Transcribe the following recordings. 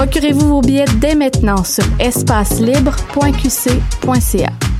Procurez-vous vos billets dès maintenant sur espacelibre.qc.ca.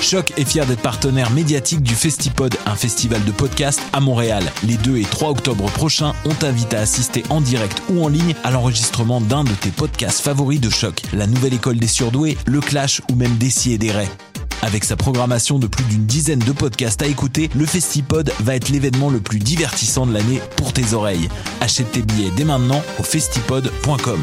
Choc est fier d'être partenaire médiatique du Festipod, un festival de podcasts à Montréal. Les 2 et 3 octobre prochains, on t'invite à assister en direct ou en ligne à l'enregistrement d'un de tes podcasts favoris de Choc, la nouvelle école des surdoués, le Clash ou même Dessy et des Raies. Avec sa programmation de plus d'une dizaine de podcasts à écouter, le Festipod va être l'événement le plus divertissant de l'année pour tes oreilles. Achète tes billets dès maintenant au festipod.com.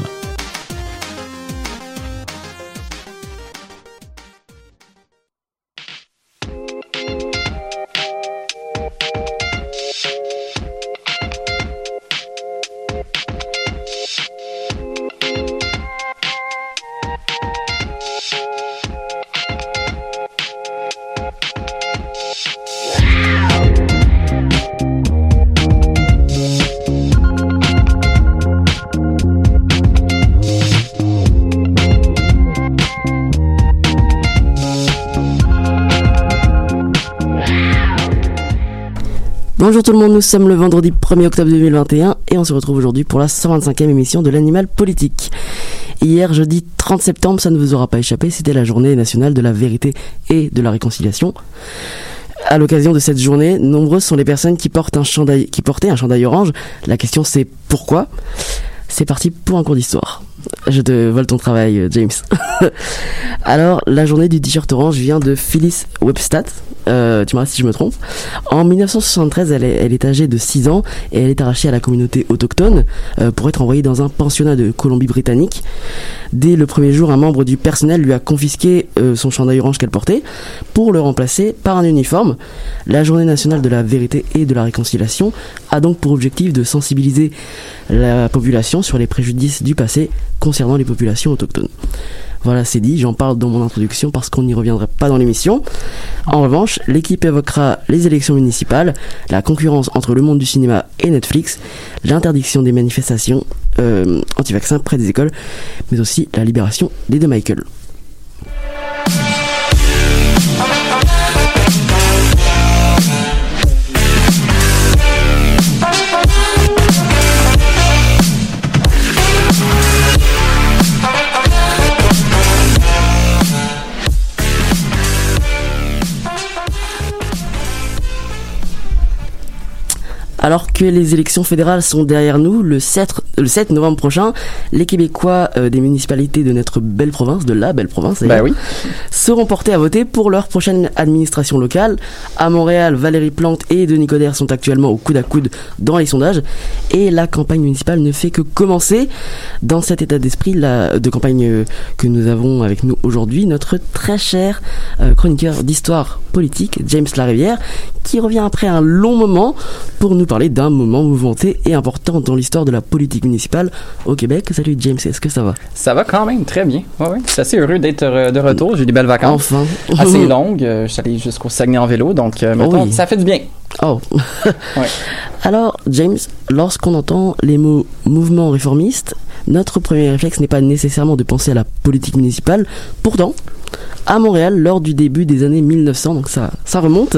nous sommes le vendredi 1er octobre 2021 et on se retrouve aujourd'hui pour la 125e émission de l'animal politique. Hier, jeudi 30 septembre, ça ne vous aura pas échappé, c'était la journée nationale de la vérité et de la réconciliation. À l'occasion de cette journée, nombreuses sont les personnes qui, portent un chandail, qui portaient un chandail orange. La question c'est pourquoi? C'est parti pour un cours d'histoire. Je te vole ton travail, James. Alors, la journée du t-shirt orange vient de Phyllis Webstat. Euh, tu m'arrêtes si je me trompe. En 1973, elle est, elle est âgée de 6 ans et elle est arrachée à la communauté autochtone euh, pour être envoyée dans un pensionnat de Colombie-Britannique. Dès le premier jour, un membre du personnel lui a confisqué euh, son chandail orange qu'elle portait pour le remplacer par un uniforme. La journée nationale de la vérité et de la réconciliation a donc pour objectif de sensibiliser la population sur les préjudices du passé concernant les populations autochtones. Voilà, c'est dit, j'en parle dans mon introduction parce qu'on n'y reviendra pas dans l'émission. En revanche, l'équipe évoquera les élections municipales, la concurrence entre le monde du cinéma et Netflix, l'interdiction des manifestations euh, anti-vaccins près des écoles, mais aussi la libération des deux Michael. Alors que les élections fédérales sont derrière nous, le 7, le 7 novembre prochain, les Québécois euh, des municipalités de notre belle province, de la belle province, Bah oui. seront portés à voter pour leur prochaine administration locale. À Montréal, Valérie Plante et Denis Coderre sont actuellement au coude à coude dans les sondages et la campagne municipale ne fait que commencer. Dans cet état d'esprit de campagne euh, que nous avons avec nous aujourd'hui, notre très cher euh, chroniqueur d'histoire politique, James Larivière, qui revient après un long moment pour nous parler d'un moment mouvementé et important dans l'histoire de la politique municipale au Québec. Salut James, est-ce que ça va? Ça va quand même très bien. Ouais, ouais. Je suis assez heureux d'être euh, de retour. J'ai eu des belles vacances. Enfin. Assez longues. Euh, Je suis allé jusqu'au Saguenay en vélo, donc euh, mettons, Oui. ça fait du bien. Oh. Ouais. Alors, James, lorsqu'on entend les mots mouvement réformiste, notre premier réflexe n'est pas nécessairement de penser à la politique municipale. Pourtant, à Montréal, lors du début des années 1900, donc ça, ça remonte,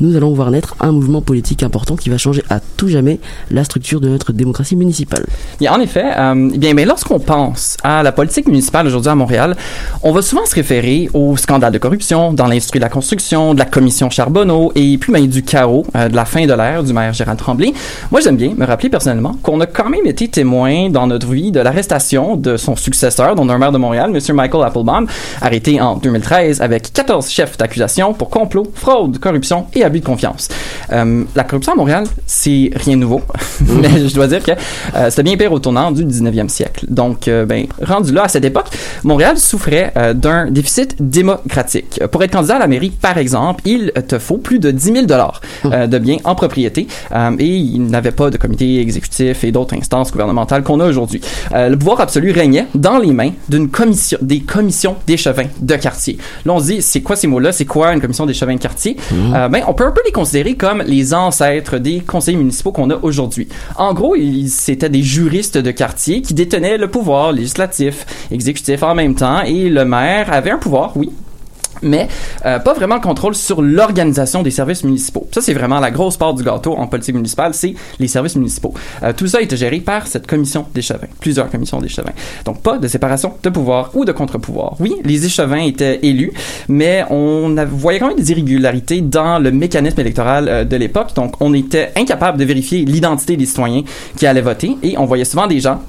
nous allons voir naître un mouvement politique important qui va changer à tout jamais la structure de notre démocratie municipale. Et en effet, euh, eh bien, mais lorsqu'on pense à la politique municipale aujourd'hui à Montréal, on va souvent se référer au scandale de corruption dans l'industrie de la construction, de la commission Charbonneau et puis ben, du chaos euh, de la fin de l'ère du maire Gérald Tremblay. Moi, j'aime bien me rappeler personnellement qu'on a quand même été témoin dans notre vie de l'arrestation de son successeur, dont un maire de Montréal, M. Michael Applebaum, arrêté en 2013 avec 14 chefs d'accusation pour complot, fraude, corruption et abus de confiance. Euh, la corruption à Montréal, c'est rien de nouveau, mais je dois dire que euh, c'était bien pire au tournant du 19e siècle. Donc, euh, ben, rendu là, à cette époque, Montréal souffrait d'un déficit démocratique. Pour être candidat à la mairie, par exemple, il te faut plus de 10 000 dollars euh, de biens en propriété et il n'avait pas de comité exécutif et d'autres instances gouvernementales qu'on a aujourd'hui. Le pouvoir absolu régnait dans les mains d'une commission, des commissions d'échevins de quartier. Là, on se dit, c'est quoi ces mots-là? C'est quoi une commission d'échevins de quartier? Euh, ben, on peut un peu les considérer comme les ancêtres des conseils municipaux qu'on a aujourd'hui. En gros, c'était des juristes de quartier qui détenaient le pouvoir législatif, exécutif en même temps, et le maire avait un pouvoir, oui, mais euh, pas vraiment le contrôle sur l'organisation des services municipaux. Ça, c'est vraiment la grosse part du gâteau en politique municipale, c'est les services municipaux. Euh, tout ça était géré par cette commission d'échevins, plusieurs commissions d'échevins. Donc, pas de séparation de pouvoir ou de contre-pouvoir. Oui, les échevins étaient élus, mais on voyait quand même des irrégularités dans le mécanisme électoral euh, de l'époque. Donc, on était incapable de vérifier l'identité des citoyens qui allaient voter et on voyait souvent des gens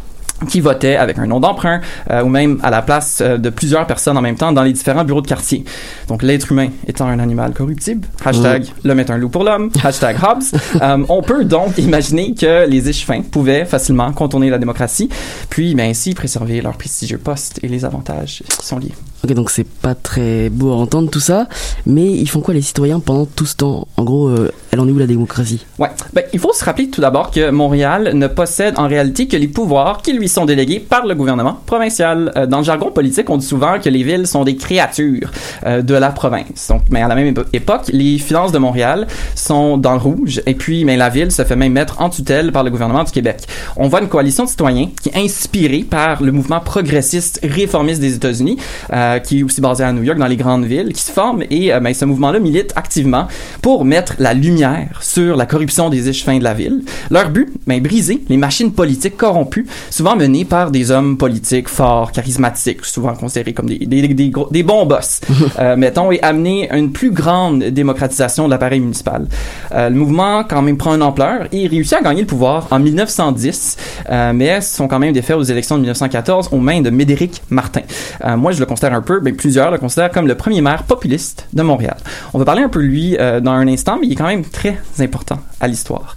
qui votaient avec un nom d'emprunt euh, ou même à la place euh, de plusieurs personnes en même temps dans les différents bureaux de quartier. Donc l'être humain étant un animal corruptible, hashtag l'homme est un loup pour l'homme, hashtag Hobbes, euh, on peut donc imaginer que les échevins pouvaient facilement contourner la démocratie, puis ben, ainsi préserver leur prestigieux poste et les avantages qui sont liés. Ok, donc c'est pas très beau à entendre tout ça, mais ils font quoi les citoyens pendant tout ce temps? En gros, elle en est où la démocratie? Ouais. Ben, il faut se rappeler tout d'abord que Montréal ne possède en réalité que les pouvoirs qui lui sont délégués par le gouvernement provincial. Euh, dans le jargon politique, on dit souvent que les villes sont des créatures euh, de la province. Donc, mais à la même épo- époque, les finances de Montréal sont dans le rouge, et puis, mais la ville se fait même mettre en tutelle par le gouvernement du Québec. On voit une coalition de citoyens qui est inspirée par le mouvement progressiste réformiste des États-Unis, euh, qui est aussi basé à New York, dans les grandes villes, qui se forme et ben, ce mouvement-là milite activement pour mettre la lumière sur la corruption des échevins de la ville. Leur but, ben, briser les machines politiques corrompues, souvent menées par des hommes politiques forts, charismatiques, souvent considérés comme des, des, des, gros- des bons boss, euh, mettons, et amener une plus grande démocratisation de l'appareil municipal. Euh, le mouvement, quand même, prend une ampleur et réussit à gagner le pouvoir en 1910, euh, mais sont quand même défaits aux élections de 1914 aux mains de Médéric Martin. Euh, moi, je le considère un peu, ben, plusieurs le considèrent comme le premier maire populiste de Montréal. On va parler un peu de lui dans un instant, mais il est quand même très important à l'histoire.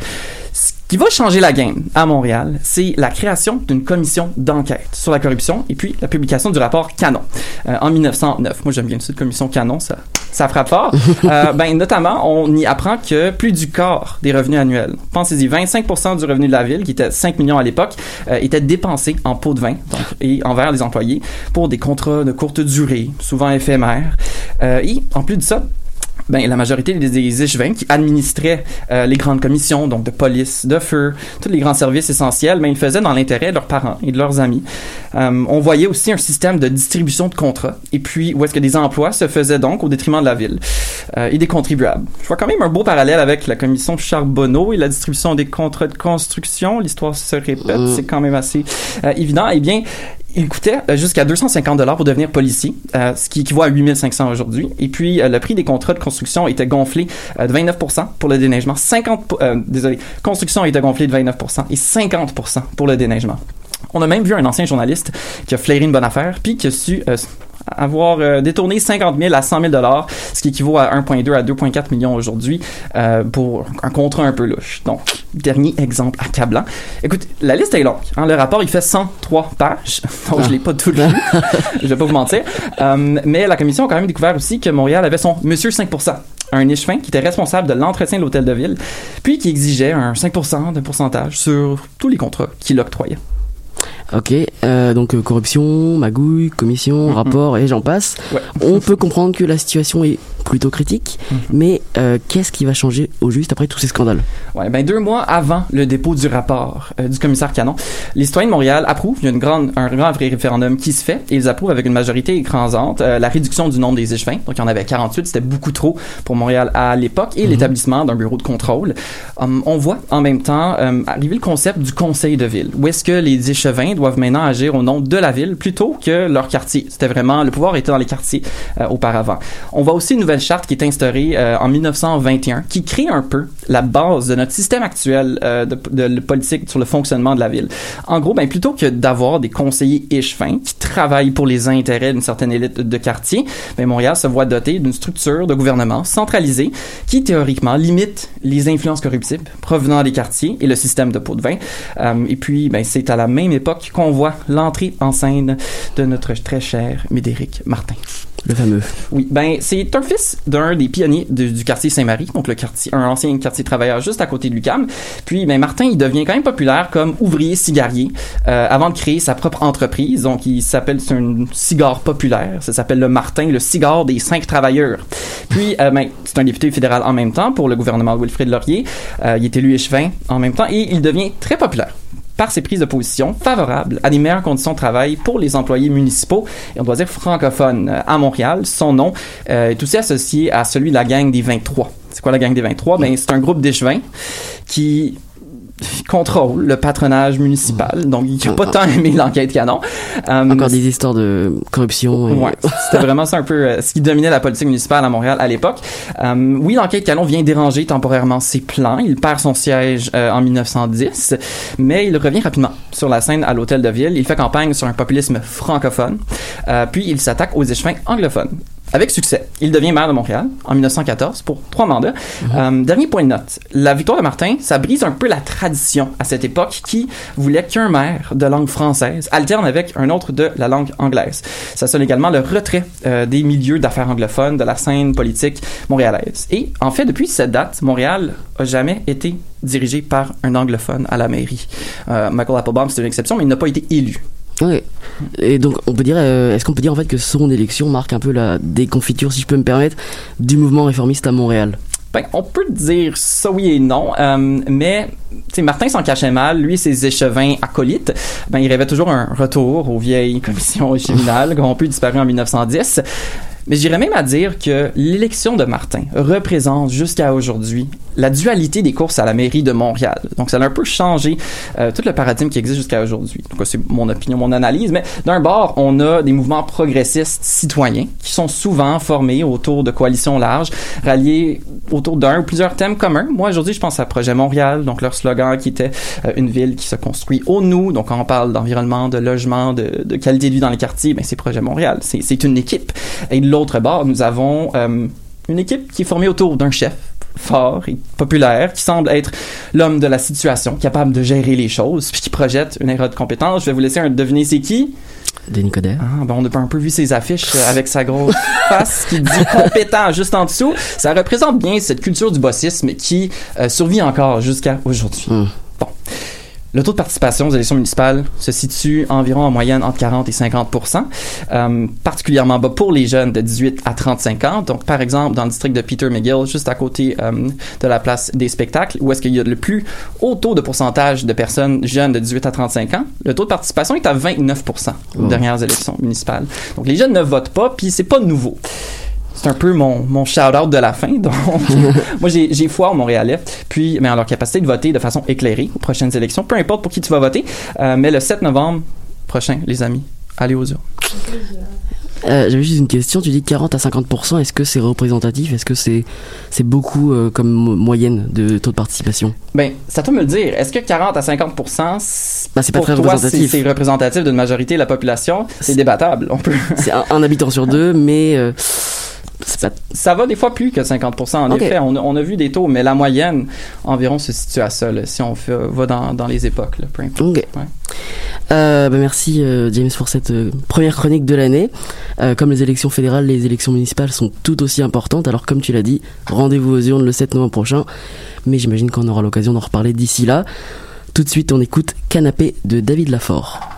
Ce qui va changer la game à Montréal, c'est la création d'une commission d'enquête sur la corruption et puis la publication du rapport Canon euh, en 1909. Moi, j'aime bien cette commission Canon, ça, ça frappe fort. Euh, ben, notamment, on y apprend que plus du quart des revenus annuels, pensez-y, 25% du revenu de la ville, qui était 5 millions à l'époque, euh, était dépensé en pots de vin donc, et envers les employés pour des contrats de courte durée, souvent éphémères. Euh, et en plus de ça, ben, la majorité des, échevins qui administraient euh, les grandes commissions, donc de police, de feu, tous les grands services essentiels, ben, ils le faisaient dans l'intérêt de leurs parents et de leurs amis. Euh, on voyait aussi un système de distribution de contrats, et puis où est-ce que des emplois se faisaient donc au détriment de la ville euh, et des contribuables. Je vois quand même un beau parallèle avec la commission Charbonneau et la distribution des contrats de construction. L'histoire se répète, c'est quand même assez évident. Eh bien, il coûtait euh, jusqu'à 250 dollars pour devenir policier, euh, ce qui équivaut à 8500 aujourd'hui. Et puis, euh, le prix des contrats de construction était gonflé de 29% pour le déneigement. 50, po- euh, désolé, construction était gonflé de 29% et 50% pour le déneigement. On a même vu un ancien journaliste qui a flairé une bonne affaire, puis qui a su avoir euh, détourné 50 000 à 100 000 dollars, ce qui équivaut à 1,2 à 2,4 millions aujourd'hui euh, pour un contrat un peu louche. Donc, dernier exemple accablant. Écoute, la liste est longue. hein. le rapport, il fait 103 pages, donc je l'ai pas tout lu. je vais pas vous mentir. Euh, mais la commission a quand même découvert aussi que Montréal avait son Monsieur 5% un échevin qui était responsable de l'entretien de l'hôtel de ville, puis qui exigeait un 5% de pourcentage sur tous les contrats qu'il octroyait. Ok, euh, donc euh, corruption, magouille, commission, rapport et j'en passe. Ouais. On peut comprendre que la situation est plutôt critique, Mhm. mais euh, qu'est-ce qui va changer au juste après tous ces scandales? Ouais, ben deux mois avant le dépôt du rapport euh, du commissaire Canon, les citoyens de Montréal approuvent, il y a une grande, un grand vrai référendum qui se fait, et ils approuvent avec une majorité écrasante euh, la réduction du nombre des échevins. Donc il y en avait 48, c'était beaucoup trop pour Montréal à l'époque, et l'établissement d'un bureau de contrôle. Hum, on voit en même temps euh, arriver le concept du conseil de ville, où est-ce que les échevins doivent maintenant agir au nom de la ville plutôt que leur quartier. C'était vraiment, le pouvoir était dans les quartiers euh, auparavant. On voit aussi une nouvelle charte qui est instaurée euh, en 1921 qui crée un peu la base de notre système actuel euh, de, politique sur le fonctionnement de la ville. En gros, ben, plutôt que d'avoir des conseillers échevins qui travaillent pour les intérêts d'une certaine élite de quartier, ben, Montréal se voit doté d'une structure de gouvernement centralisée qui théoriquement limite les influences corruptibles provenant des quartiers et le système de pot de vin. Euh, et puis, ben, c'est à la même époque qu'on voit l'entrée en scène de notre très cher Médéric Martin. Le fameux. Oui, ben c'est un fils d'un des pionniers du quartier Saint-Marie, donc le quartier, un ancien quartier travailleur juste à côté de Lucam. Puis, ben Martin, il devient quand même populaire comme ouvrier cigarier euh, avant de créer sa propre entreprise. Donc, il s'appelle c'est un cigare populaire. Ça s'appelle le Martin, le cigare des cinq travailleurs. Puis, euh, ben, c'est un député fédéral en même temps pour le gouvernement de Wilfrid Laurier. Euh, il est élu échevin en même temps et il devient très populaire par ses prises de position favorables à des meilleures conditions de travail pour les employés municipaux et on doit dire francophones euh, à Montréal. Son nom euh, est aussi associé à celui de la gang des 23. C'est quoi la gang des 23? Ben, c'est un groupe d'échevins qui contrôle le patronage municipal. Donc, il n'a pas tant aimé l'enquête canon. Euh, Encore des histoires de corruption. et- Ouais, c'était vraiment ça un peu euh, ce qui dominait la politique municipale à Montréal à l'époque. Euh, oui, l'enquête Calon vient déranger temporairement ses plans. Il perd son siège euh, en 1910, mais il revient rapidement sur la scène à l'hôtel de ville. Il fait campagne sur un populisme francophone, euh, puis il s'attaque aux échevins anglophones. Avec succès, il devient maire de Montréal en 1914 pour trois mandats. Euh, dernier point de note, la victoire de Martin, ça brise un peu la tradition à cette époque qui voulait qu'un maire de langue française alterne avec un autre de la langue anglaise. Ça sonne également le retrait euh, des milieux d'affaires anglophones de la scène politique montréalaise. Et en fait, depuis cette date, Montréal a jamais été dirigé par un anglophone à la mairie. Euh, Michael Applebaum, c'est une exception, mais il n'a pas été élu. Ouais. Et donc, on peut dire, euh, est-ce qu'on peut dire en fait que son élection marque un peu la déconfiture, si je peux me permettre, du mouvement réformiste à Montréal? Ben, on peut dire ça oui et non, euh, mais Martin s'en cachait mal. Lui, ses échevins acolytes, ben, il rêvait toujours un retour aux vieilles commissions ont pu disparaître en 1910. Mais j'irais même à dire que l'élection de Martin représente jusqu'à aujourd'hui la dualité des courses à la mairie de Montréal. Donc ça a un peu changé euh, tout le paradigme qui existe jusqu'à aujourd'hui. Donc c'est mon opinion, mon analyse. Mais d'un bord, on a des mouvements progressistes citoyens qui sont souvent formés autour de coalitions larges, ralliés autour d'un ou plusieurs thèmes communs. Moi aujourd'hui, je pense à Projet Montréal, donc leur slogan qui était euh, une ville qui se construit au nous. Donc quand on parle d'environnement, de logement, de, de qualité de vie dans les quartiers, ben c'est Projet Montréal. C'est une équipe. Et de l'autre bord, nous avons euh, une équipe qui est formée autour d'un chef fort et populaire qui semble être l'homme de la situation, capable de gérer les choses, puis qui projette une erreur de compétence. Je vais vous laisser un deviner c'est qui. Denis Coderre. Ah, ben on a un peu vu ses affiches euh, avec sa grosse face qui dit compétent juste en dessous. Ça représente bien cette culture du bossisme qui euh, survit encore jusqu'à aujourd'hui. Mm. Le taux de participation aux élections municipales se situe environ en moyenne entre 40 et 50% euh, particulièrement bas pour les jeunes de 18 à 35 ans. Donc, par exemple, dans le district de Peter McGill, juste à côté euh, de la place des spectacles, où est-ce qu'il y a le plus haut taux de pourcentage de personnes jeunes de 18 à 35 ans, le taux de participation est à 29% aux dernières élections municipales. Donc, les jeunes ne votent pas, puis c'est pas nouveau. C'est un peu mon, mon shout-out de la fin. Donc, moi, j'ai j'ai foi aux Montréalais, puis, mais en leur capacité de voter de façon éclairée aux prochaines élections, peu importe pour qui tu vas voter. Euh, mais le 7 novembre prochain, les amis, allez aux urnes. Euh, J'avais juste une question. Tu dis 40 à 50%. Est-ce que c'est représentatif? Est-ce que c'est c'est beaucoup euh, comme mo- moyenne de taux de participation? Ben, ça peut me le dire. Est-ce que 40 à 50% Bah, c'est pas pour très toi, représentatif. c'est représentatif d'une majorité de la population? C'est débattable. On peut. C'est un, un habitant sur deux, mais euh, pas. Ça va des fois plus que 50 En effet, on a, on a vu des taux, mais la moyenne environ se situe à ça, là, si on fait, va dans, dans les époques. Là, peu importe. Ok. Ouais. Euh, bah, merci euh, James pour cette euh, première chronique de l'année. Euh, comme les élections fédérales, les élections municipales sont tout aussi importantes. Alors comme tu l'as dit, rendez-vous aux urnes le 7 novembre prochain. Mais j'imagine qu'on aura l'occasion d'en reparler d'ici là. Tout de suite, on écoute Canapé de David Lafort.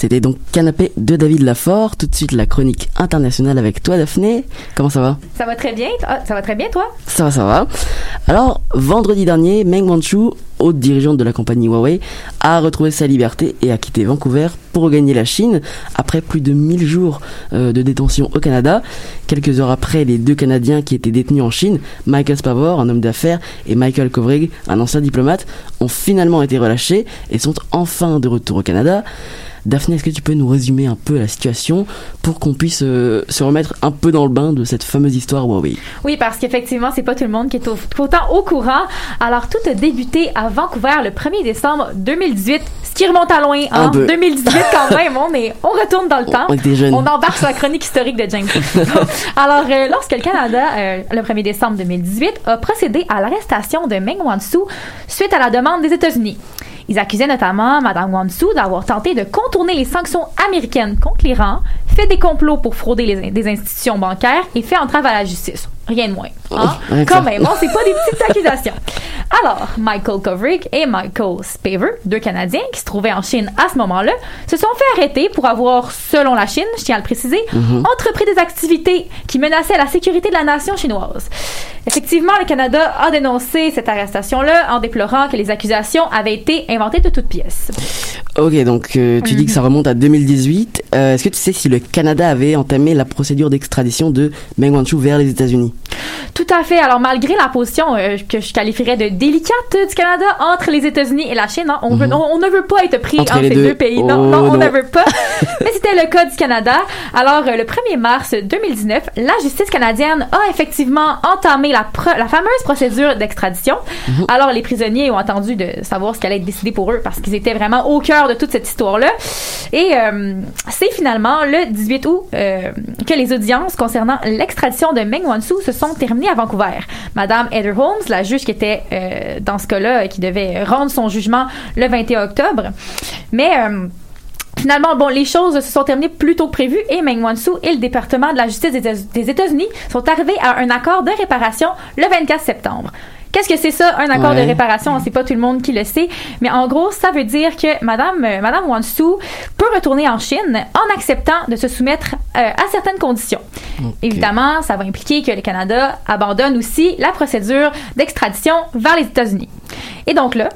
C'était donc Canapé de David Lafort. Tout de suite la chronique internationale avec toi Daphné. Comment ça va? Ça va très bien. Ça va très bien, toi? Ça va, ça va. Alors, vendredi dernier, Meng Wanzhou, haute dirigeante de la compagnie Huawei, a retrouvé sa liberté et a quitté Vancouver pour regagner la Chine après plus de 1000 jours euh, de détention au Canada. Quelques heures après, les deux Canadiens qui étaient détenus en Chine, Michael Spavor, un homme d'affaires, et Michael Kovrig, un ancien diplomate, ont finalement été relâchés et sont enfin de retour au Canada. Daphné, est-ce que tu peux nous résumer un peu la situation pour qu'on puisse euh, se remettre un peu dans le bain de cette fameuse histoire Huawei? Oui, parce qu'effectivement, c'est pas tout le monde qui est au- autant au courant. Alors, tout a débuté à Vancouver le 1er décembre 2018, ce qui remonte à loin, hein? peu. 2018 quand même, on, est, on retourne dans le temps. On embarque sur la chronique historique de James. Alors, euh, lorsque le Canada, euh, le 1er décembre 2018, a procédé à l'arrestation de Meng Wanzhou suite à la demande des États-Unis. Ils accusaient notamment Mme Wanzhou d'avoir tenté de contourner les sanctions américaines contre l'Iran, fait des complots pour frauder les, des institutions bancaires et fait entrave à la justice. Rien de moins. Hein? rien que Quand même, hein, c'est pas des petites accusations. Alors, Michael Kovrig et Michael Spaver, deux Canadiens qui se trouvaient en Chine à ce moment-là, se sont fait arrêter pour avoir, selon la Chine, je tiens à le préciser, Mhm. entrepris des activités qui menaçaient la sécurité de la nation chinoise. Effectivement, le Canada a dénoncé cette arrestation-là en déplorant que les accusations avaient été de toutes pièces. Ok, donc euh, tu dis que ça remonte à 2018. Euh, Est-ce que tu sais si le Canada avait entamé la procédure d'extradition de Meng Wanzhou vers les États-Unis? Tout à fait. Alors, malgré la position euh, que je qualifierais de délicate du Canada entre les États-Unis et la Chine, hein, on, veut- Mhm. on, on ne veut pas être pris Entre entre, ces deux. deux, pays. non, Oh, non, on non. ne veut pas. Mais c'était le cas du Canada. Alors, euh, le 1er mars 2019, la justice canadienne a effectivement entamé la, la fameuse procédure d'extradition. Mhm. Alors, les prisonniers ont attendu de savoir ce qui allait être décidé pour eux parce qu'ils étaient vraiment au cœur de toute cette histoire-là. Et euh, c'est finalement le 18 août euh, que les audiences concernant l'extradition de Meng Wanzhou se sont terminées à Vancouver. Madame Heather Holmes, la juge qui était euh, dans ce cas-là, qui devait rendre son jugement le 21 octobre. Mais Finalement, bon, les choses se sont terminées plus tôt que prévu et Meng Wanzhou et le département de la justice des États- des États-Unis sont arrivés à un accord de réparation le 24 septembre. Qu'est-ce que c'est ça, un accord Ouais. de réparation? C'est pas tout le monde qui le sait, mais en gros, ça veut dire que Madame, euh, Madame Wanzhou peut retourner en Chine en acceptant de se soumettre euh, à certaines conditions. Évidemment, ça va impliquer que le Canada abandonne aussi la procédure d'extradition vers les États-Unis. Et donc là,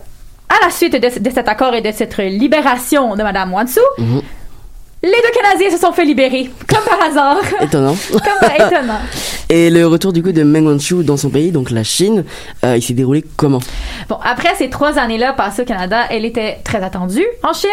à la suite de, cet accord et de cette libération de Madame Wanzhou, Mhm. Les deux Canadiens se sont fait libérer, comme par hasard. Étonnant. comme par étonnant. Et le retour du coup de Meng Wanzhou dans son pays, donc la Chine, euh, il s'est déroulé comment? Bon, après ces trois années-là passées au Canada, elle était très attendue en Chine.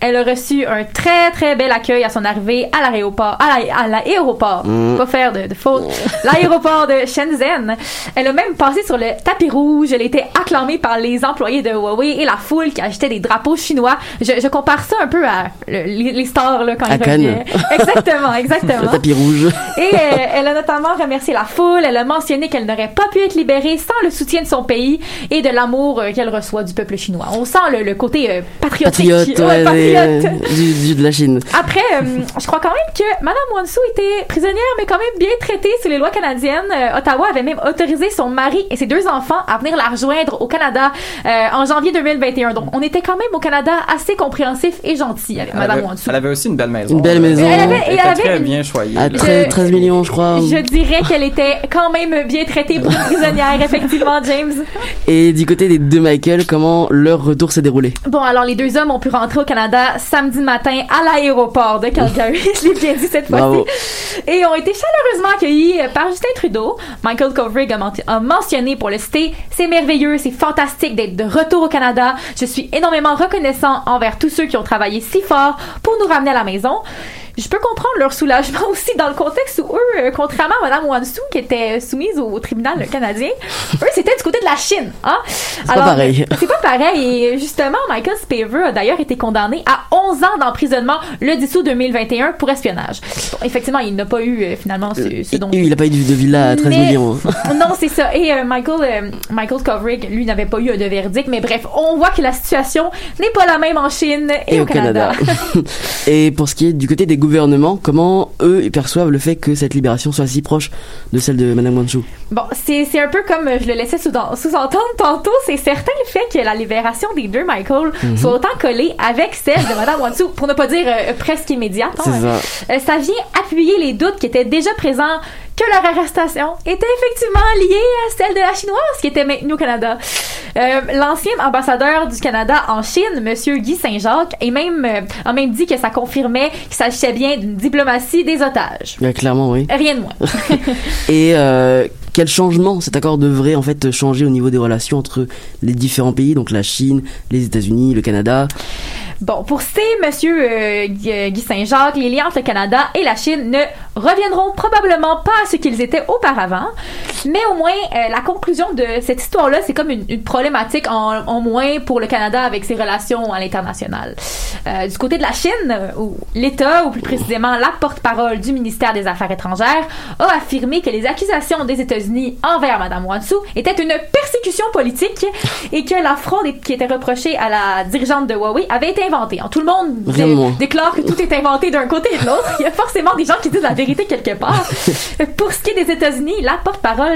Elle a reçu un très, très bel accueil à son arrivée à l'aéroport, à la- l'aéroport, Mm. pas faire de, de faute, l'aéroport de Shenzhen. Elle a même passé sur le tapis rouge. Elle était acclamée par les employés de Huawei et la foule qui achetait des drapeaux chinois. Je, je compare ça un peu à le- les, les stars, là, quand À ils Cannes. revenaient. Exactement, Le exactement. tapis rouge. Et euh, elle a notamment remercié la foule. Elle a mentionné qu'elle n'aurait pas pu être libérée sans le soutien de son pays et de l'amour euh, qu'elle reçoit du peuple chinois. On sent le, le côté euh, patriotique. Patriote, Ouais, ouais, patriote. des- euh, du, du- de la Chine. Après, euh, je crois quand même que Madame Wanzhou était prisonnière, mais quand même bien traitée sous les lois canadiennes. Euh, Ottawa avait même autorisé son mari et ses deux enfants à venir la rejoindre au Canada euh, en janvier 2021. Donc, on était quand même au Canada assez compréhensif et gentil avec Madame Wanzhou. elle avait aussi une belle maison. Une belle maison. Elle avait- Elle était avait très une- bien choyée. À là. 13, 13 millions, je crois. Je dirais qu'elle était quand même bien traitée pour une prisonnière, effectivement, James. Et du côté des deux Michael, comment leur retour s'est déroulé? Bon, alors les deux hommes ont pu rentrer au Canada samedi matin à l'aéroport de Calgary. Je l'ai bien dit cette fois-ci. Et ont été chaleureusement accueillis par Justin Trudeau. Michael Kovrig a, a mentionné pour le citer C'est merveilleux, c'est fantastique d'être de retour au Canada. Je suis énormément reconnaissant envers tous ceux qui ont travaillé si fort pour nous ramener à la maison maison. Je peux comprendre leur soulagement aussi dans le contexte où eux, euh, contrairement à Mme Wansu qui était soumise au tribunal canadien, eux c'était du côté de la Chine. Hein? C'est pas pareil. C'est pas pareil. Et justement, Michael Spaver a d'ailleurs été condamné à 11 ans d'emprisonnement le 10 août 2021 pour espionnage. Bon, effectivement, il n'a pas eu euh, finalement ce, ce dont Il a pas eu de villa à 13 Mais- millions. hein. non, c'est ça. Et euh, Michael, euh, Michael Kovrig, lui, n'avait pas eu de verdict. Mais bref, on voit que la situation n'est pas la même en Chine et, Et au, au Canada. Et pour ce qui est du côté des gouvernements, comment eux ils perçoivent le fait que cette libération soit si proche de celle de Madame Wanchou Bon, c'est un peu comme euh, je le laissais sous- sous-entendre tantôt. C'est certain le fait que la libération des deux Michael Mhm. soit autant collée avec celle de Madame Wansu, pour ne pas dire euh, presque immédiate. hein. C'est ça. Euh, ça vient appuyer les doutes qui étaient déjà présents que leur arrestation était effectivement liée à celle de la chinoise qui était maintenue au Canada. Euh, L'ancien ambassadeur du Canada en Chine, Monsieur Guy Saint-Jacques, même, euh, a même dit que ça confirmait qu'il s'agissait bien d'une diplomatie des otages. Ouais, Clairement, oui. Rien de moins. Et euh, quel changement cet accord devrait en fait changer au niveau des relations entre les différents pays, donc la Chine, les États-Unis, le Canada? Bon, pour ces monsieur euh, Guy Saint-Jacques, les liens entre le Canada et la Chine ne reviendront probablement pas à ce qu'ils étaient auparavant, mais au moins euh, la conclusion de cette histoire-là, c'est comme une, une problématique en, en moins pour le Canada avec ses relations à l'international. Euh, du côté de la Chine, euh, où l'État, ou plus précisément la porte-parole du ministère des Affaires étrangères, a affirmé que les accusations des États-Unis envers Mme Wansu étaient une persécution politique et que la fraude qui était reprochée à la dirigeante de Huawei avait été inventée. Tout le monde dé- déclare que tout est inventé d'un côté et de l'autre. Il y a forcément des gens qui disent la vérité quelque part. Pour ce qui est des États-Unis, la porte-parole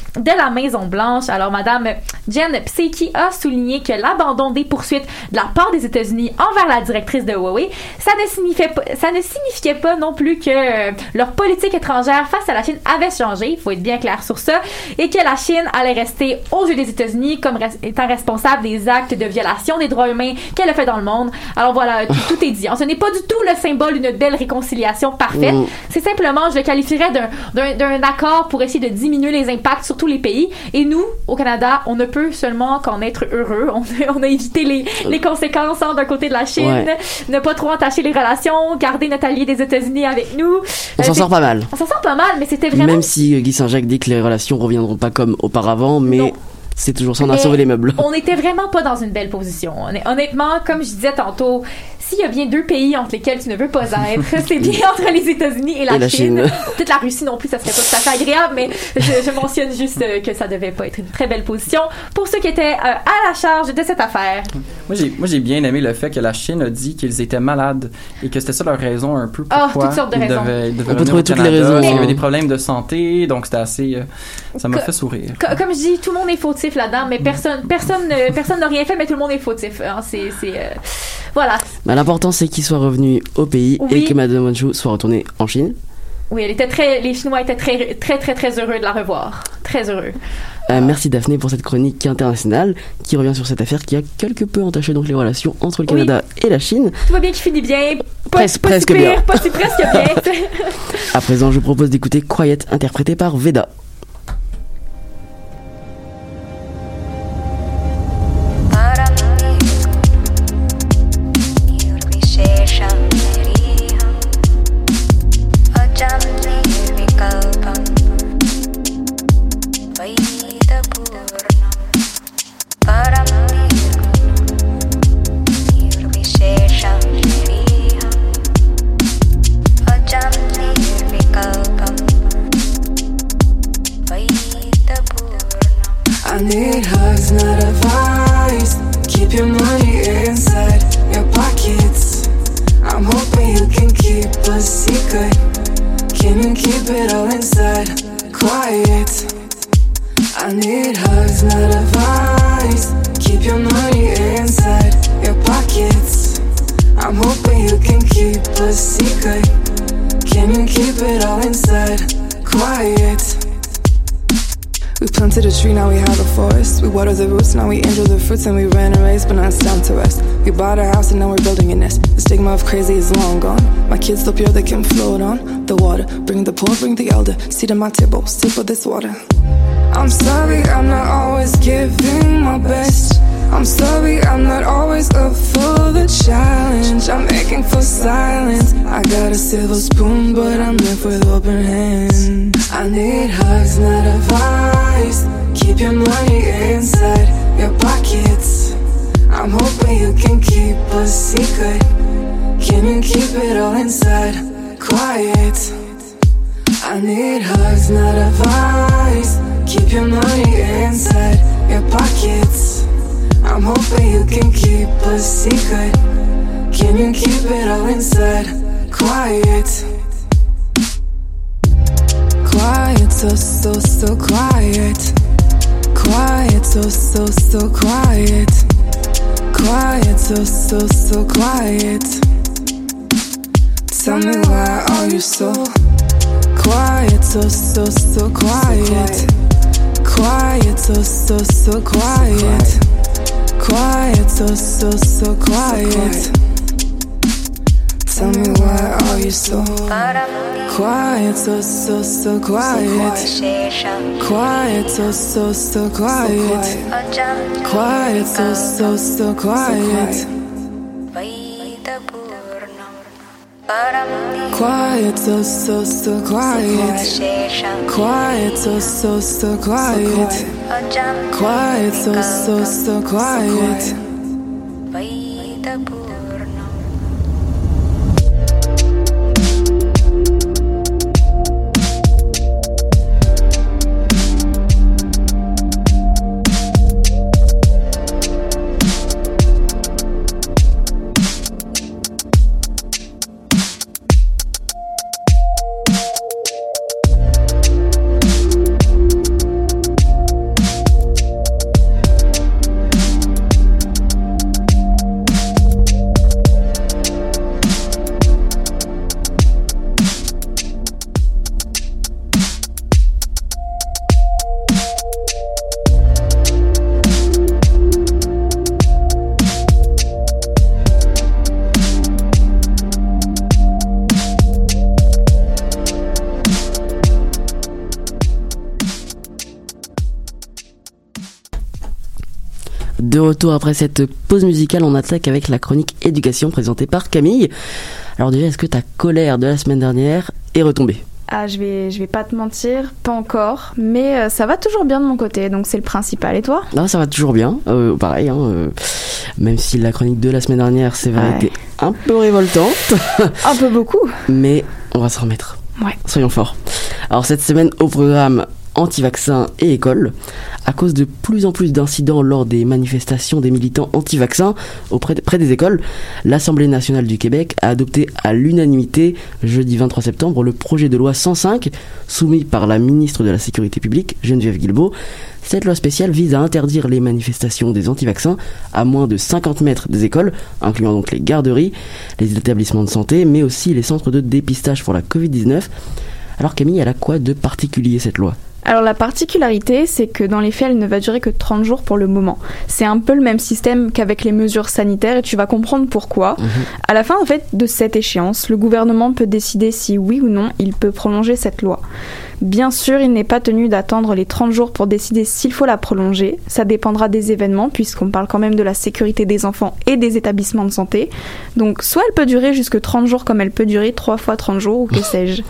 de la Maison Blanche, alors Madame Jen Psaki a souligné que l'abandon des poursuites de la part des États-Unis envers la directrice de Huawei, ça ne signifiait pas, ça ne signifiait pas non plus que euh, leur politique étrangère face à la Chine avait changé. Il faut être bien clair sur ça, et que la Chine allait rester aux yeux des États-Unis comme res- étant responsable des actes de violation des droits humains qu'elle a fait dans le monde. Alors voilà, tout, tout est dit. Ce n'est pas du tout le symbole d'une belle réconciliation parfaite. C'est simplement, je le qualifierais d'un accord pour essayer de diminuer les impacts sur tous les pays. Et nous, au Canada, on ne peut seulement qu'en être heureux. On, a- on a évité les, les conséquences hein, d'un côté de la Chine, Ouais. ne pas trop entacher les relations, garder notre allié des États-Unis avec nous. On Euh, s'en sort pas mal. On s'en sort pas mal, mais c'était vraiment Même si euh, Guy Saint-Jacques dit que les relations reviendront pas comme auparavant, mais Non. c'est toujours ça, on a sauvé les meubles. On était vraiment pas dans une belle position. Honn- Honnêtement, comme je disais tantôt, s'il y a bien deux pays entre lesquels tu ne veux pas être, c'est bien entre les États-Unis et la, Et la Chine. Peut-être la Russie non plus, ça serait pas tout à fait agréable, mais je, je mentionne juste euh, que ça devait pas être une très belle position pour ceux qui étaient euh, à la charge de cette affaire. Moi, j'ai, moi, j'ai bien aimé le fait que la Chine a dit qu'ils étaient malades et que c'était ça leur raison un peu Ah, pourquoi toutes sortes de ils raisons. devaient, ils devaient On peut trouver au toutes les Canada, raisons, qu'il y avait des problèmes de santé, donc c'était assez... euh, ça m'a fait sourire. Co- Comme je dis, tout le monde est fautif là-dedans, mais personne, personne, personne n'a rien fait, mais tout le monde est fautif. hein. C'est, c'est, euh, voilà. Bah, L'important c'est qu'il soit revenu au pays Oui. et que Madame Wanchu soit retournée en Chine. Oui, elle était très, les Chinois étaient très, très, très, très heureux de la revoir. Très heureux. Euh, merci Daphné pour cette chronique internationale qui revient sur cette affaire qui a quelque peu entaché donc les relations entre le Oui. Canada et la Chine. Tout va bien qui finit bien. Pas, Presque- pas presque si pire, bien. Pas si presque bien. À présent, je vous propose d'écouter Quiet interprété par Veda. Crazy is long gone. My kids still pure, they can float on the water. Bring the poor, bring the elder. Seat at my table, sip of this water. I'm sorry, I'm not always giving my best. I'm sorry, I'm not always up for the challenge. I'm aching for silence. I got a silver spoon, but I'm left with open hands. I need hugs, not advice. Keep your money inside your pockets. I'm hoping you can keep a secret. Can you keep it all inside? Quiet. I need hugs, not advice. Keep your money inside your pockets. I'm hoping you can keep a secret. Can you keep it all inside? Quiet. Quiet, so, so, so quiet. Quiet, so, so, so quiet. Quiet, so, so, so quiet. Tell me why are you so quiet, so, so, so quiet. Quiet, so, so, so quiet. Quiet, so, so, so quiet. Tell me why are you so quiet, so, so, so quiet. Quiet, so, so, so quiet. Quiet, so, so, so quiet. Quiet, so, so, so quiet. Quiet, so, so, so quiet. Quiet, so, so, so quiet. Retour après cette pause musicale, on attaque avec la chronique éducation présentée par Camille. Alors déjà, est-ce que ta colère de la semaine dernière est retombée? Ah, je vais, je vais pas te mentir, pas encore, mais euh, ça va toujours bien de mon côté, donc c'est le principal. Et toi? Non, ça va toujours bien. Euh, pareil, hein, euh, même si la chronique de la semaine dernière, c'est vrai, Ouais. était un peu révoltante. Un peu beaucoup. mais on va se remettre. Ouais. Soyons forts. Alors cette semaine au programme anti-vaccins et école, à cause de plus en plus d'incidents lors des manifestations des militants anti-vaccins auprès près des écoles, l'Assemblée nationale du Québec a adopté à l'unanimité jeudi 23 septembre le projet de loi 105 soumis par la ministre de la Sécurité publique Geneviève Guilbeault. Cette loi spéciale vise à interdire les manifestations des anti-vaccins à moins de 50 mètres des écoles, incluant donc les garderies, les établissements de santé, mais aussi les centres de dépistage pour la Covid-19. Alors Camille, elle a quoi de particulier cette loi? Alors la particularité, c'est que dans les faits, elle ne va durer que 30 jours pour le moment. C'est un peu le même système qu'avec les mesures sanitaires et tu vas comprendre pourquoi. À la fin en fait de cette échéance, le gouvernement peut décider si oui ou non il peut prolonger cette loi. Bien sûr, il n'est pas tenu d'attendre les 30 jours pour décider s'il faut la prolonger. Ça dépendra des événements puisqu'on parle quand même de la sécurité des enfants et des établissements de santé. Donc soit elle peut durer jusque 30 jours comme elle peut durer 3 fois 30 jours ou que sais-je.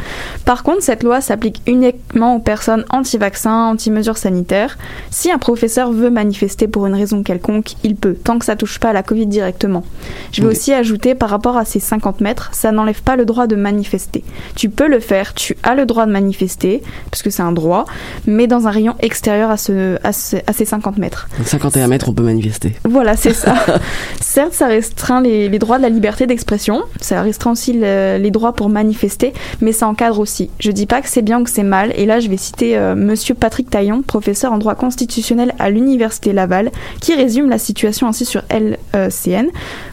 Par contre, cette loi s'applique uniquement aux personnes anti-vaccins, anti-mesures sanitaires. Si un professeur veut manifester pour une raison quelconque, il peut, tant que ça touche pas à la Covid directement. Je vais aussi ajouter par rapport à ces 50 mètres, ça n'enlève pas le droit de manifester. Tu peux le faire, tu as le droit de manifester, parce que c'est un droit, mais dans un rayon extérieur à, ce, à, ce- à ces 50 mètres. Donc 51 mètres, on peut manifester. Voilà, c'est ça. Certes, ça restreint les, les droits de la liberté d'expression, ça restreint aussi le- les droits pour manifester, mais ça encadre aussi. Je dis pas que c'est bien ou que c'est mal, et là je vais citer euh, Monsieur Patrick Taillon, professeur en droit constitutionnel à l'Université Laval, qui résume la situation ainsi sur LCN.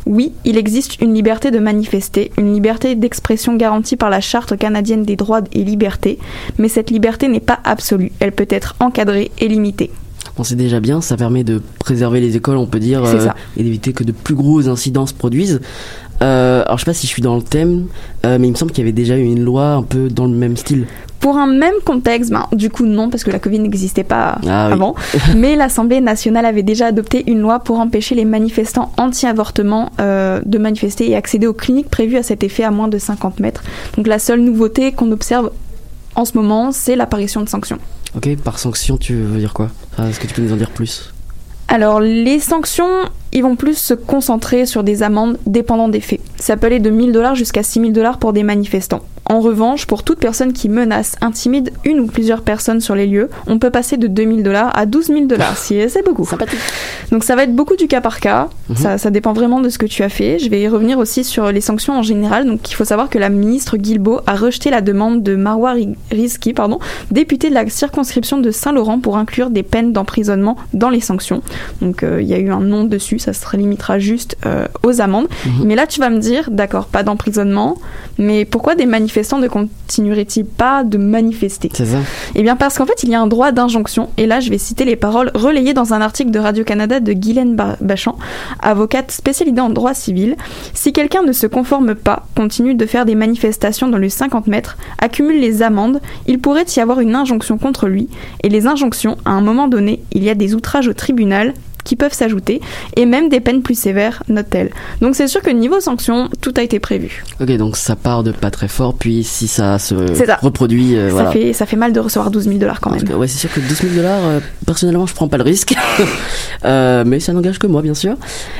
Oui, il existe une liberté de manifester, une liberté d'expression garantie par la Charte canadienne des droits et libertés, mais cette liberté n'est pas absolue, elle peut être encadrée et limitée. Bon, c'est déjà bien, ça permet de préserver les écoles, on peut dire, ça. et d'éviter que de plus gros incidents se produisent. Euh, alors je sais pas si je suis dans le thème, euh, mais il me semble qu'il y avait déjà eu une loi un peu dans le même style. Pour un même contexte, ben, du coup non, parce que la Covid n'existait pas Ah oui. avant, mais l'Assemblée nationale avait déjà adopté une loi pour empêcher les manifestants anti-avortement euh, de manifester et accéder aux cliniques prévues à cet effet à moins de 50 mètres. Donc la seule nouveauté qu'on observe en ce moment, c'est l'apparition de sanctions. Ok, par sanction, tu veux dire quoi? Est-ce que tu peux nous en dire plus? Alors, les sanctions, ils vont plus se concentrer sur des amendes dépendant des faits. Ça peut aller de 1000 dollars jusqu'à 6000 dollars pour des manifestants. En revanche, pour toute personne qui menace, intimide une ou plusieurs personnes sur les lieux, on peut passer de 2000 dollars à 12 000 dollars, si c'est beaucoup. Sympathique. Donc ça va être beaucoup du cas par cas, Mhm. ça, ça dépend vraiment de ce que tu as fait. Je vais y revenir aussi sur les sanctions en général. Donc il faut savoir que la ministre Guilbeault a rejeté la demande de Marwa Ri- Rizki, pardon, député de la circonscription de Saint-Laurent pour inclure des peines d'emprisonnement dans les sanctions. Donc euh, il y a eu un nom dessus, ça se limitera juste euh, aux amendes. Mhm. Mais là tu vas me dire, d'accord, pas d'emprisonnement, mais pourquoi des manifestants ne continueraient-ils pas de manifester? C'est ça eh bien parce qu'en fait il y a un droit d'injonction et là je vais citer les paroles relayées dans un article de Radio-Canada de Guylaine Ba- Bachand, avocate spécialisée en droit civil. Si quelqu'un ne se conforme pas, continue de faire des manifestations dans le 50 mètres, accumule les amendes, il pourrait y avoir une injonction contre lui et les injonctions, à un moment donné, il y a des outrages au tribunal qui peuvent s'ajouter, et même des peines plus sévères, note-t-elle. Donc c'est sûr que niveau sanctions, tout a été prévu. Ok, donc ça part de pas très fort, puis si ça se ça. reproduit, euh, ça, voilà. fait, ça fait mal de recevoir 12 000 dollars quand même. cas, ouais, c'est sûr que 12 000 dollars, euh, personnellement, je prends pas le risque. Euh, mais ça n'engage que moi, bien sûr.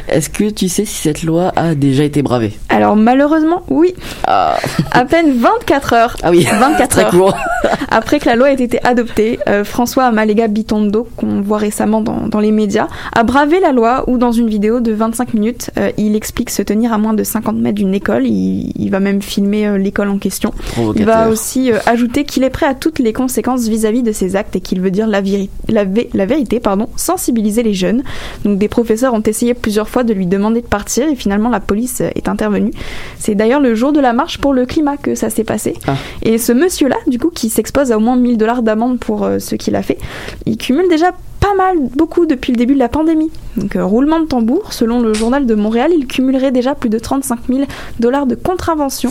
Est-ce que tu sais si cette loi a déjà été bravée? Alors malheureusement, oui. À peine 24 heures. Ah oui, 24 très heures. court. Après que la loi ait été adoptée, euh, François Amalega Bitondo, qu'on voit récemment dans, dans les médias, a bravé la loi où dans une vidéo de 25 minutes, euh, il explique se tenir à moins de 50 mètres d'une école. Il, il va même filmer euh, l'école en question. Il va aussi euh, ajouter qu'il est prêt à toutes les conséquences vis-à-vis de ses actes et qu'il veut dire la, véri- la, vé- la vérité, pardon, sensibiliser les jeunes. Donc des professeurs ont essayé plusieurs fois de lui demander de partir et finalement la police est intervenue. C'est d'ailleurs le jour de la marche pour le climat que ça s'est passé. Ah. Et ce monsieur-là, du coup, qui s'expose à au moins 1000 dollars d'amende pour ce qu'il a fait, il cumule déjà pas mal, beaucoup depuis le début de la pandémie. Donc, euh, roulement de tambour, selon le journal de Montréal, il cumulerait déjà plus de 35 000 dollars de contravention.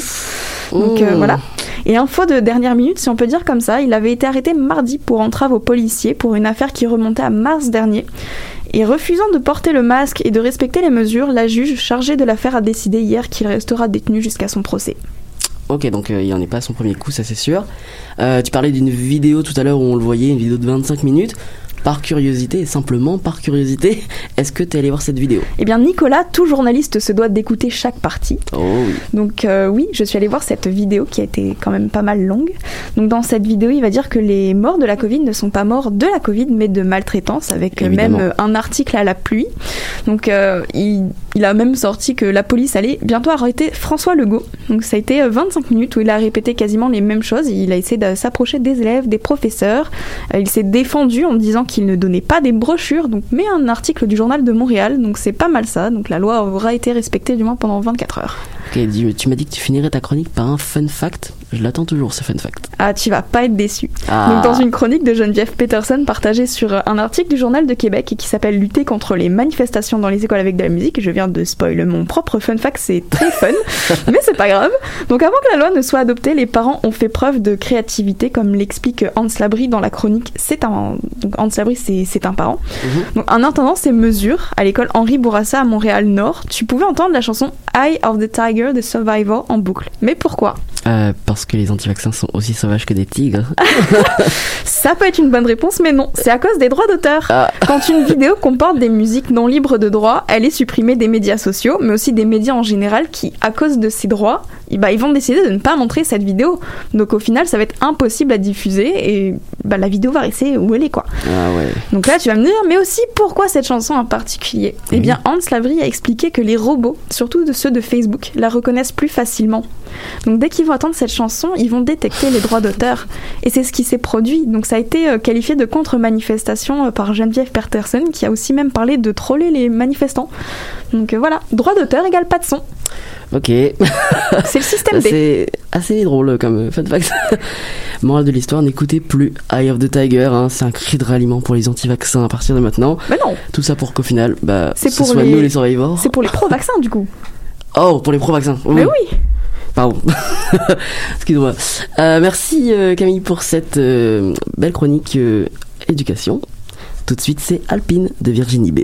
Donc euh, Mmh. voilà. Et info de dernière minute, si on peut dire comme ça, il avait été arrêté mardi pour entrave aux policiers pour une affaire qui remontait à mars dernier. Et refusant de porter le masque et de respecter les mesures, la juge chargée de l'affaire a décidé hier qu'il restera détenu jusqu'à son procès. Ok, donc euh, il en est pas à son premier coup, ça c'est sûr. Euh, tu parlais d'une vidéo tout à l'heure où on le voyait, une vidéo de 25 minutes. Par curiosité, simplement par curiosité, est-ce que tu es allé voir cette vidéo? Eh bien Nicolas, tout journaliste se doit d'écouter chaque partie. Oh oui. Donc euh, oui, je suis allée voir cette vidéo qui a été quand même pas mal longue. Donc dans cette vidéo, il va dire que les morts de la Covid ne sont pas morts de la Covid, mais de maltraitance, avec Évidemment. même euh, un article à la pluie. Donc euh, il, il a même sorti que la police allait bientôt arrêter François Legault. Donc ça a été euh, 25 minutes où il a répété quasiment les mêmes choses. Il a essayé de s'approcher des élèves, des professeurs. Il s'est défendu en disant qu'il ne donnait pas des brochures, donc mais un article du journal de Montréal. Donc c'est pas mal ça. Donc la loi aura été respectée du moins pendant 24 heures. Ok, dis- tu m'as dit que tu finirais ta chronique par un fun fact. Je l'attends toujours, ce fun fact. Ah, tu vas pas être déçu. Ah. Donc, dans une chronique de Geneviève Peterson partagée sur euh, un article du Journal de Québec et qui s'appelle Lutter contre les manifestations dans les écoles avec de la musique, je viens de spoiler mon propre fun fact, c'est très fun, mais c'est pas grave. Donc, avant que la loi ne soit adoptée, les parents ont fait preuve de créativité, comme l'explique Hans Labry dans la chronique. C'est un, donc Hans Labry, c'est un parent. Donc, en entendant ces mesures à l'école Henri Bourassa à Montréal-Nord, tu pouvais entendre la chanson Eye of the Tiger de Survivor en boucle. Mais pourquoi? Euh, parce que les anti-vaccins sont aussi sauvages que des tigres. Ça peut être une bonne réponse, mais non, c'est à cause des droits d'auteur. Quand une vidéo comporte des musiques non libres de droit, elle est supprimée des médias sociaux, mais aussi des médias en général qui, à cause de ces droits, eh ben, ils vont décider de ne pas montrer cette vidéo. Donc au final, ça va être impossible à diffuser et bah, la vidéo va rester où elle est, quoi. Ah ouais. Donc là, tu vas me dire, mais aussi pourquoi cette chanson en particulier? Eh bien, Hans Lavry a expliqué que les robots, surtout de ceux de Facebook, la reconnaissent plus facilement. Donc dès qu'ils vont entendre cette chanson, ils vont détecter les droits d'auteur. Et c'est ce qui s'est produit. Donc ça a été euh, qualifié de contre-manifestation euh, par Geneviève Peterson, qui a aussi même parlé de troller les manifestants. Donc euh, voilà, droit d'auteur égale pas de son. Ok. C'est le système D. C'est assez drôle comme fun fact. Morale de l'histoire, n'écoutez plus Eye of the Tiger. hein, c'est un cri de ralliement pour les anti-vaccins à partir de maintenant. Mais non, Tout ça pour qu'au final, bah, C'est ce pour soit les- nous les survivors. c'est pour les pro-vaccins du coup. Oh, pour les pro-vaccins. Mais oui Pardon. Excuse-moi. Euh, merci euh, Camille pour cette euh, belle chronique éducation. Tout de suite, c'est Alpine de Virginie B.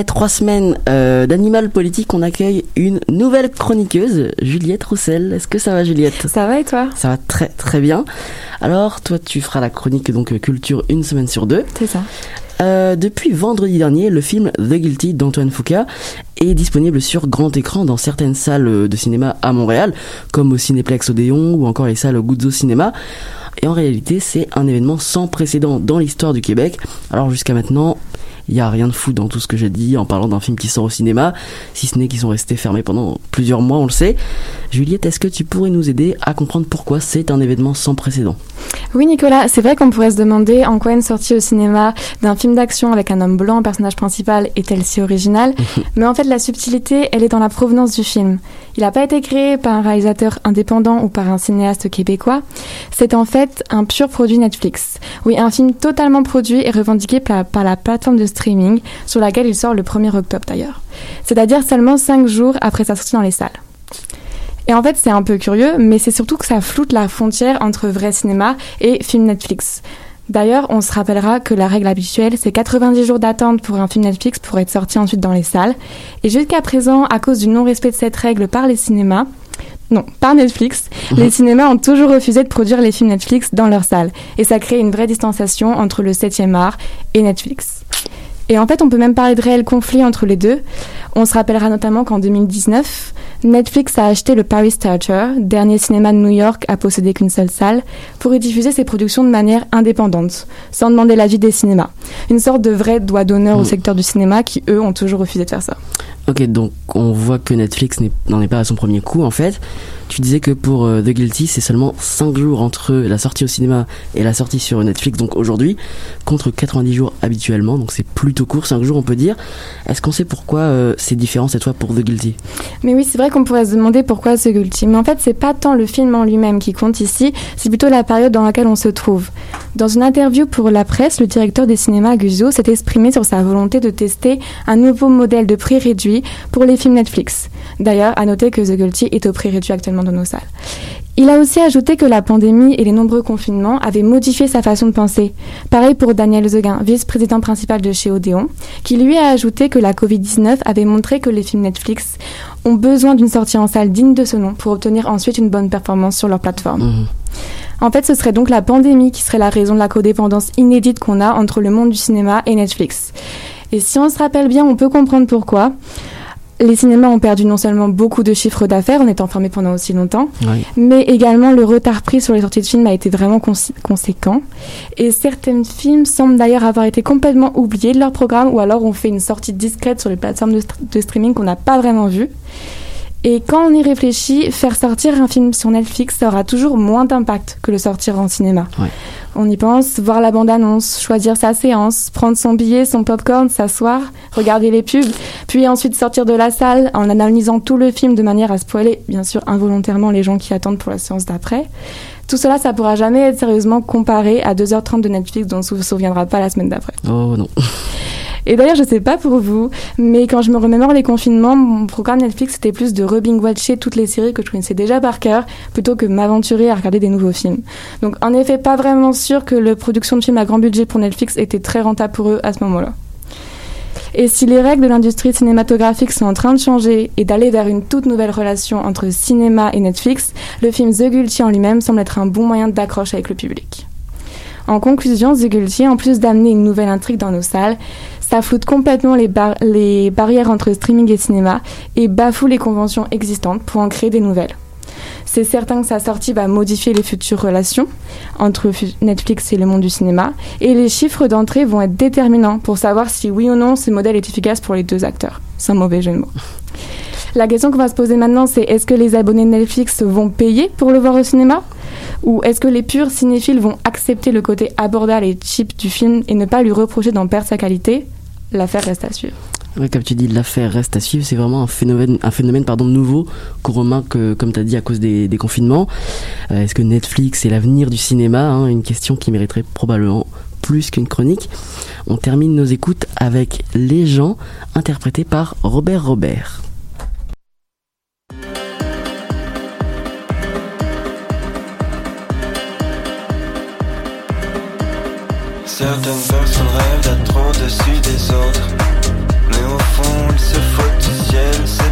Après trois semaines euh, d'animal politique, on accueille une nouvelle chroniqueuse, Juliette Roussel. Est-ce que ça va, Juliette? Ça va et toi? Ça va très très bien. Alors, toi, tu feras la chronique donc culture une semaine sur deux. C'est ça. Euh, depuis vendredi dernier, le film The Guilty d'Antoine Foucault est disponible sur grand écran dans certaines salles de cinéma à Montréal, comme au Cinéplex Odéon ou encore les salles Guzzo Cinéma. Et en réalité, c'est un événement sans précédent dans l'histoire du Québec. Alors jusqu'à maintenant, il n'y a rien de fou dans tout ce que j'ai dit en parlant d'un film qui sort au cinéma, si ce n'est qu'ils sont restés fermés pendant plusieurs mois, on le sait. Juliette, est-ce que tu pourrais nous aider à comprendre pourquoi c'est un événement sans précédent? Oui, Nicolas, c'est vrai qu'on pourrait se demander en quoi une sortie au cinéma d'un film d'action avec un homme blanc personnage principal est-elle si originale? Mais en fait, la subtilité, elle est dans la provenance du film. Il n'a pas été créé par un réalisateur indépendant ou par un cinéaste québécois. C'est en fait un pur produit Netflix. Oui, un film totalement produit et revendiqué par, par la plateforme de streaming sur laquelle il sort le 1er octobre d'ailleurs. C'est-à-dire seulement 5 jours après sa sortie dans les salles. Et en fait, c'est un peu curieux, mais c'est surtout que ça floute la frontière entre vrai cinéma et film Netflix. D'ailleurs, on se rappellera que la règle habituelle, c'est 90 jours d'attente pour un film Netflix pour être sorti ensuite dans les salles. Et jusqu'à présent, à cause du non-respect de cette règle par les cinémas, non, par Netflix, les cinémas ont toujours refusé de produire les films Netflix dans leurs salles. Et ça crée une vraie distanciation entre le 7e art et Netflix. Et en fait, on peut même parler de réel conflit entre les deux. On se rappellera notamment qu'en 2019, Netflix a acheté le Paris Theatre, dernier cinéma de New York à posséder qu'une seule salle, pour y diffuser ses productions de manière indépendante, sans demander l'avis des cinémas. Une sorte de vrai doigt d'honneur au secteur du cinéma qui, eux, ont toujours refusé de faire ça. Ok, donc on voit que Netflix n'en est pas à son premier coup en fait. Tu disais que pour euh, The Guilty, c'est seulement 5 jours entre la sortie au cinéma et la sortie sur Netflix, donc aujourd'hui, contre 90 jours habituellement, donc c'est plutôt court, 5 jours on peut dire. Est-ce qu'on sait pourquoi euh, c'est différent cette fois pour The Guilty? Mais oui, c'est vrai qu'on pourrait se demander pourquoi ce Guilty. Mais en fait, c'est pas tant le film en lui-même qui compte ici, c'est plutôt la période dans laquelle on se trouve. Dans une interview pour la presse, le directeur des cinémas, Guzzo, s'est exprimé sur sa volonté de tester un nouveau modèle de prix réduit pour les films Netflix. D'ailleurs, à noter que The Guilty est au prix réduit actuellement dans nos salles. Il a aussi ajouté que la pandémie et les nombreux confinements avaient modifié sa façon de penser. Pareil pour Daniel Zeguin, vice-président principal de chez Odéon, qui lui a ajouté que la Covid-19 avait montré que les films Netflix ont besoin d'une sortie en salle digne de ce nom pour obtenir ensuite une bonne performance sur leur plateforme. En fait, ce serait donc la pandémie qui serait la raison de la codépendance inédite qu'on a entre le monde du cinéma et Netflix. Et si on se rappelle bien, on peut comprendre pourquoi. Les cinémas ont perdu non seulement beaucoup de chiffres d'affaires en étant fermés pendant aussi longtemps, Oui. mais également le retard pris sur les sorties de films a été vraiment conséquent. Et certains films semblent d'ailleurs avoir été complètement oubliés de leur programme ou alors ont fait une sortie discrète sur les plateformes de, st- de streaming qu'on n'a pas vraiment vues. Et quand on y réfléchit, faire sortir un film sur Netflix, ça aura toujours moins d'impact que le sortir en cinéma. Ouais. On y pense, voir la bande-annonce, choisir sa séance, prendre son billet, son popcorn, s'asseoir, regarder les pubs, puis ensuite sortir de la salle en analysant tout le film de manière à spoiler, bien sûr, involontairement les gens qui attendent pour la séance d'après. Tout cela, ça pourra jamais être sérieusement comparé à 2h30 de Netflix dont on se souviendra pas la semaine d'après. Oh non. Et d'ailleurs, je sais pas pour vous, mais quand je me remémore les confinements, mon programme Netflix c'était plus de rebing-watcher toutes les séries que je connaissais déjà par cœur, plutôt que m'aventurer à regarder des nouveaux films. Donc en effet, pas vraiment sûr que la production de films à grand budget pour Netflix était très rentable pour eux à ce moment-là. Et si les règles de l'industrie cinématographique sont en train de changer et d'aller vers une toute nouvelle relation entre cinéma et Netflix, le film The Guilty en lui-même semble être un bon moyen d'accroche avec le public. En conclusion, The Guilty, en plus d'amener une nouvelle intrigue dans nos salles, ça floute complètement les, les barrières entre streaming et cinéma et bafoue les conventions existantes pour en créer des nouvelles. C'est certain que sa sortie va modifier les futures relations entre Netflix et le monde du cinéma, et les chiffres d'entrée vont être déterminants pour savoir si oui ou non ce modèle est efficace pour les deux acteurs. Sans mauvais jeu de mots. La question qu'on va se poser maintenant, c'est est-ce que les abonnés de Netflix vont payer pour le voir au cinéma Ou est-ce que les purs cinéphiles vont accepter le côté abordable et cheap du film et ne pas lui reprocher d'en perdre sa qualité? L'affaire reste à suivre. Ouais, comme tu dis, l'affaire reste à suivre. C'est vraiment un phénomène, un phénomène pardon, nouveau qu'on remarque, euh, comme tu as dit, à cause des, des confinements. Euh, Est-ce que Netflix est l'avenir du cinéma hein? Une question qui mériterait probablement plus qu'une chronique. On termine nos écoutes avec Les gens, interprétés par Robert Robert. Certaines personnes rêvent d'être au-dessus des autres. Mais au fond, ils se foutent du ciel.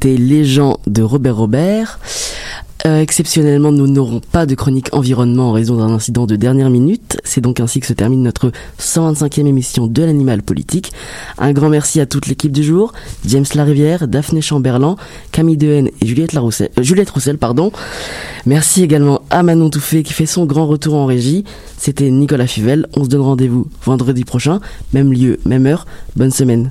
C'était Les gens de Robert Robert. Euh, exceptionnellement, nous n'aurons pas de chronique environnement en raison d'un incident de dernière minute. C'est donc ainsi que se termine notre 125e émission de l'animal politique. Un grand merci à toute l'équipe du jour, James Larivière, Daphné Chamberlain, Camille Dehaene et Juliette, Laroussel, euh, Juliette Roussel. Pardon. Merci également à Manon Touffet qui fait son grand retour en régie. C'était Nicolas Fivel. On se donne rendez-vous vendredi prochain, même lieu, même heure. Bonne semaine.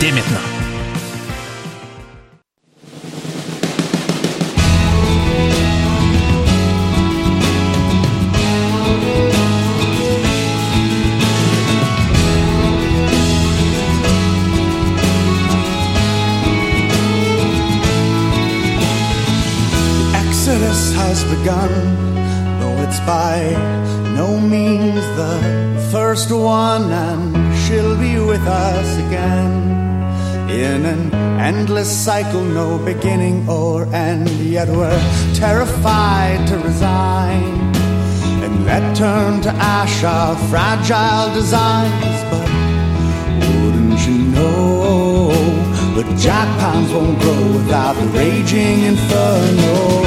dès maintenant. Exodus has begun, though it's by no means the first one, and she'll be with us again. In an endless cycle, no beginning or end, yet we're terrified to resign and let turn to ash our fragile designs. But wouldn't you know? But jack pines won't grow without the raging inferno.